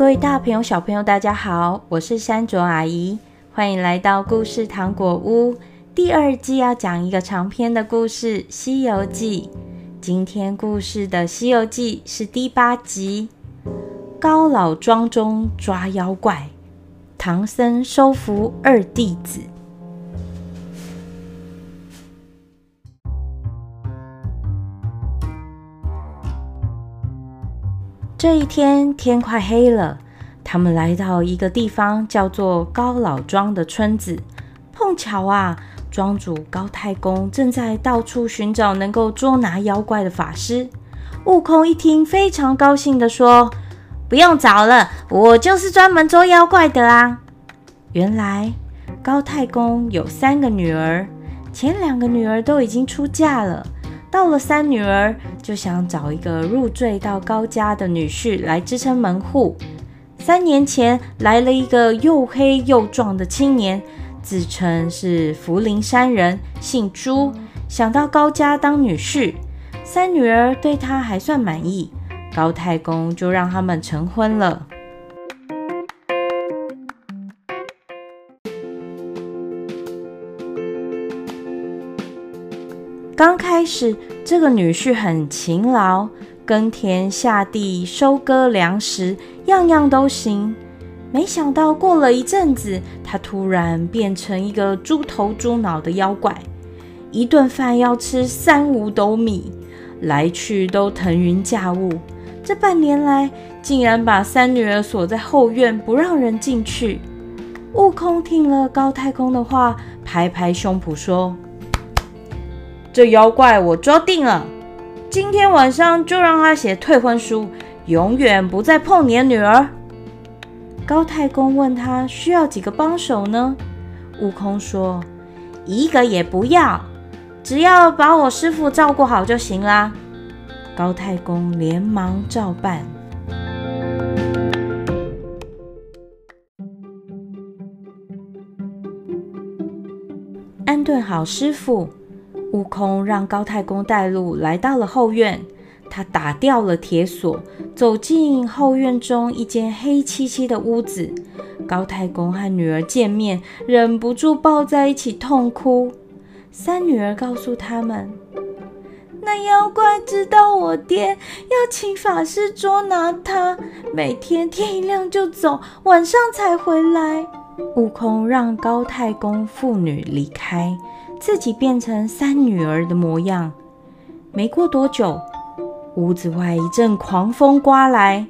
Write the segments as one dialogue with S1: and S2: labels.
S1: 各位大朋友、小朋友，大家好，我是山卓阿姨，欢迎来到故事糖果屋。第二季要讲一个长篇的故事《西游记》。今天故事的《西游记》是第八集，高老庄中抓妖怪，唐僧收服二弟子。这一天天快黑了，他们来到一个地方，叫做高老庄的村子。碰巧啊，庄主高太公正在到处寻找能够捉拿妖怪的法师。悟空一听，非常高兴地说：“不用找了，我就是专门捉妖怪的啊！”原来高太公有三个女儿，前两个女儿都已经出嫁了。到了三女儿，就想找一个入赘到高家的女婿来支撑门户。三年前来了一个又黑又壮的青年，自称是福陵山人，姓朱，想到高家当女婿。三女儿对他还算满意，高太公就让他们成婚了。刚开始，这个女婿很勤劳，耕田、下地、收割粮食，样样都行。没想到过了一阵子，他突然变成一个猪头猪脑的妖怪，一顿饭要吃三五斗米，来去都腾云驾雾。这半年来，竟然把三女儿锁在后院，不让人进去。悟空听了高太公的话，拍拍胸脯说。这妖怪我抓定了，今天晚上就让他写退婚书，永远不再碰你的女儿。高太公问他需要几个帮手呢？悟空说：“一个也不要，只要把我师父照顾好就行啦。”高太公连忙照办。安顿好师父。悟空让高太公带路，来到了后院。他打掉了铁锁，走进后院中一间黑漆漆的屋子。高太公和女儿见面，忍不住抱在一起痛哭。三女儿告诉他们：“那妖怪知道我爹要请法师捉拿他，每天天一亮就走，晚上才回来。”悟空让高太公父女离开。自己变成三女儿的模样。没过多久，屋子外一阵狂风刮来，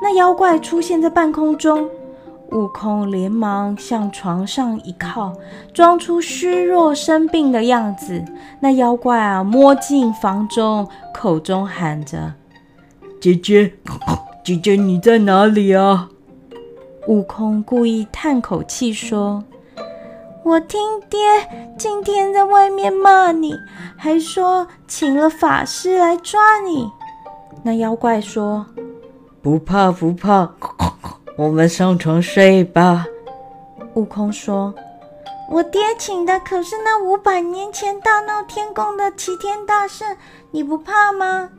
S1: 那妖怪出现在半空中。悟空连忙向床上一靠，装出虚弱生病的样子。那妖怪啊，摸进房中，口中喊着：“姐姐，姐姐你在哪里啊？”悟空故意叹口气说。我听爹今天在外面骂你，还说请了法师来抓你。那妖怪说：“不怕不怕，我们上床睡吧。”悟空说：“我爹请的可是那五百年前大闹天宫的齐天大圣，你不怕吗？”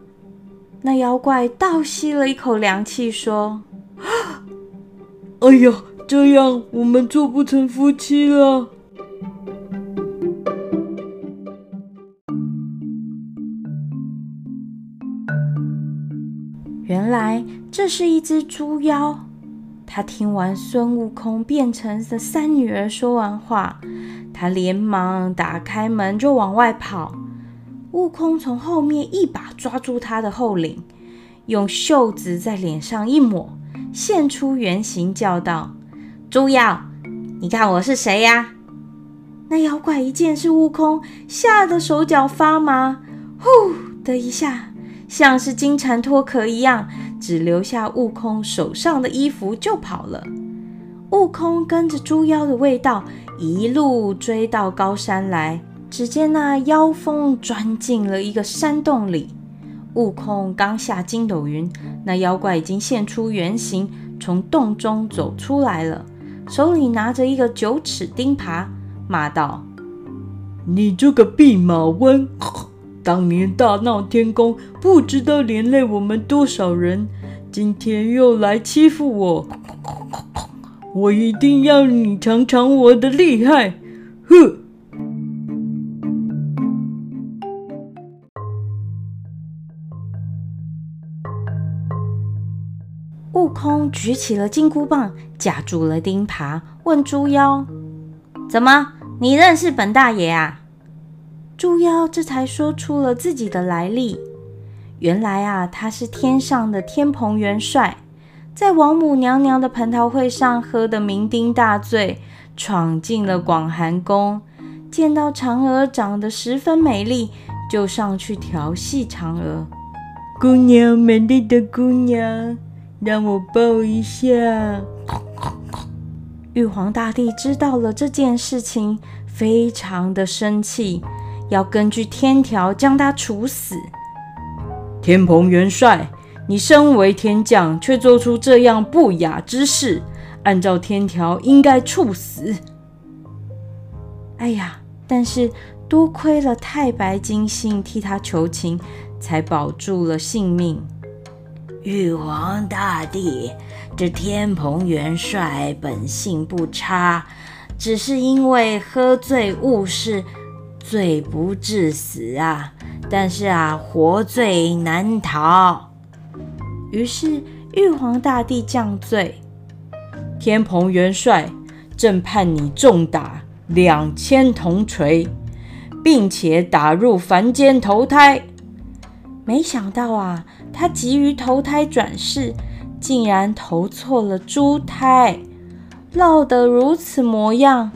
S1: 那妖怪倒吸了一口凉气，说：“ 哎呀，这样我们做不成夫妻了。”原来这是一只猪妖。他听完孙悟空变成的三女儿说完话，他连忙打开门就往外跑。悟空从后面一把抓住他的后领，用袖子在脸上一抹，现出原形，叫道：“猪妖，你看我是谁呀？”那妖怪一见是悟空，吓得手脚发麻，呼的一下。像是金蝉脱壳一样，只留下悟空手上的衣服就跑了。悟空跟着猪妖的味道一路追到高山来，只见那妖风钻进了一个山洞里。悟空刚下筋斗云，那妖怪已经现出原形，从洞中走出来了，手里拿着一个九齿钉耙，骂道：“你这个弼马温！” 当年大闹天宫，不知道连累我们多少人。
S2: 今天又来欺负我，我一定要你尝尝我的厉害！哼！
S1: 空举起了金箍棒，架住了钉耙，问猪妖：“怎么，你认识本大爷啊？”猪妖这才说出了自己的来历。原来啊，他是天上的天蓬元帅，在王母娘娘的蟠桃会上喝得酩酊大醉，闯进了广寒宫，见到嫦娥长得十分美丽，就上去调戏嫦娥：“
S2: 姑娘，美丽的姑娘。”让我抱一下。
S1: 玉皇大帝知道了这件事情，非常的生气，要根据天条将他处死。
S2: 天蓬元帅，你身为天将，却做出这样不雅之事，按照天条应该处死。
S1: 哎呀，但是多亏了太白金星替他求情，才保住了性命。
S3: 玉皇大帝，这天蓬元帅本性不差，只是因为喝醉误事，罪不至死啊。但是啊，活罪难逃。
S1: 于是玉皇大帝降罪，
S2: 天蓬元帅，朕判你重打两千铜锤，并且打入凡间投胎。
S1: 没想到啊，他急于投胎转世，竟然投错了猪胎，落得如此模样。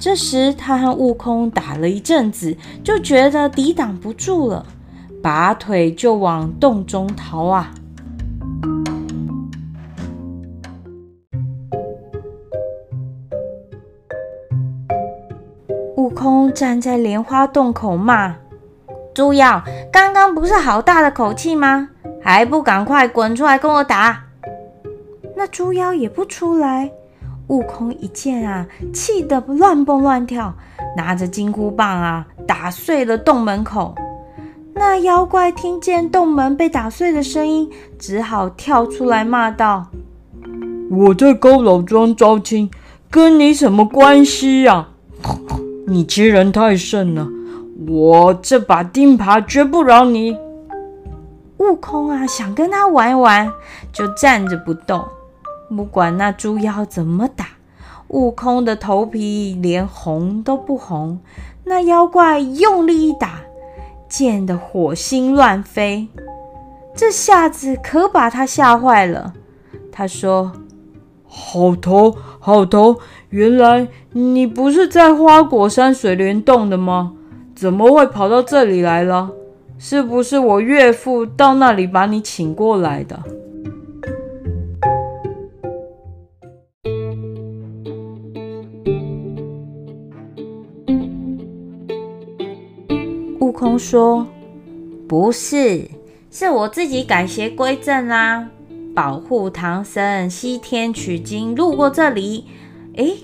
S1: 这时他和悟空打了一阵子，就觉得抵挡不住了，拔腿就往洞中逃啊！悟空站在莲花洞口骂。猪妖，刚刚不是好大的口气吗？还不赶快滚出来跟我打！那猪妖也不出来。悟空一见啊，气得乱蹦乱跳，拿着金箍棒啊，打碎了洞门口。那妖怪听见洞门被打碎的声音，只好跳出来骂道：“
S2: 我在高老庄招亲，跟你什么关系呀？你欺人太甚了！”我这把钉耙绝不饶你！
S1: 悟空啊，想跟他玩玩，就站着不动，不管那猪妖怎么打，悟空的头皮连红都不红。那妖怪用力一打，溅得火星乱飞，这下子可把他吓坏了。他说：“
S2: 好头，好头，原来你不是在花果山水帘洞的吗？”怎么会跑到这里来了？是不是我岳父到那里把你请过来的？
S1: 悟空说：“不是，是我自己改邪归正啦，保护唐僧西天取经，路过这里。”诶，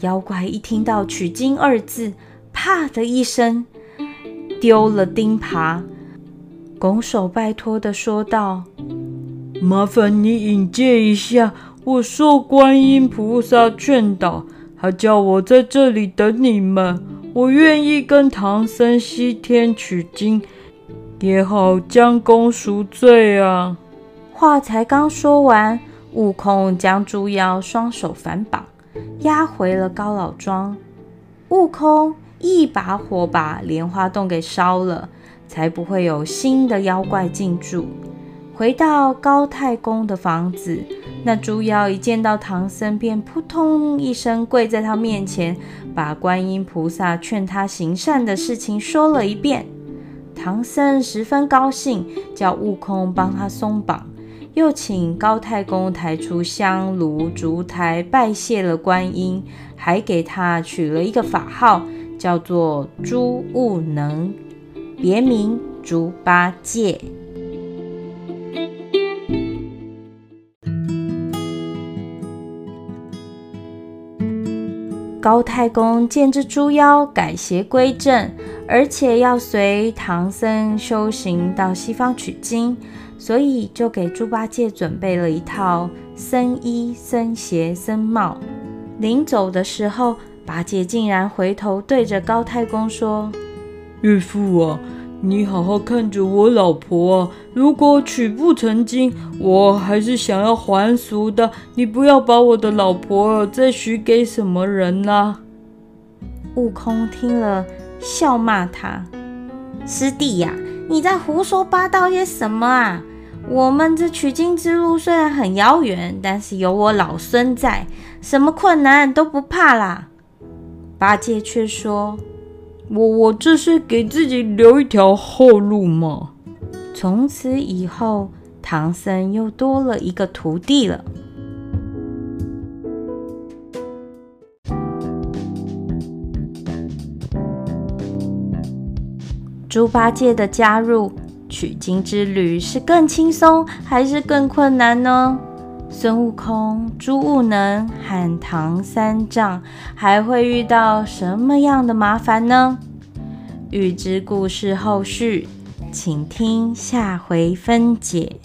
S1: 妖怪一听到“取经”二字。啪的一声，丢了钉耙，拱手拜托地说道：“
S2: 麻烦你引荐一下，我受观音菩萨劝导，还叫我在这里等你们。我愿意跟唐僧西天取经，也好将功赎罪啊。”
S1: 话才刚说完，悟空将猪妖双手反绑，押回了高老庄。悟空。一把火把莲花洞给烧了，才不会有新的妖怪进驻。回到高太公的房子，那猪妖一见到唐僧，便扑通一声跪在他面前，把观音菩萨劝他行善的事情说了一遍。唐僧十分高兴，叫悟空帮他松绑，又请高太公抬出香炉烛台拜谢了观音，还给他取了一个法号。叫做猪悟能，别名猪八戒。高太公见这猪妖改邪归正，而且要随唐僧修行到西方取经，所以就给猪八戒准备了一套僧衣、僧鞋、僧帽。临走的时候，八戒竟然回头对着高太公说：“
S2: 岳父啊，你好好看着我老婆啊！如果取不成经，我还是想要还俗的。你不要把我的老婆再许给什么人啦！”
S1: 悟空听了。笑骂他：“师弟呀，你在胡说八道些什么啊？我们这取经之路虽然很遥远，但是有我老孙在，什么困难都不怕啦。”八戒却说：“
S2: 我我这是给自己留一条后路嘛。”
S1: 从此以后，唐僧又多了一个徒弟了。猪八戒的加入，取经之旅是更轻松还是更困难呢？孙悟空、猪悟能和唐三藏还会遇到什么样的麻烦呢？预知故事后续，请听下回分解。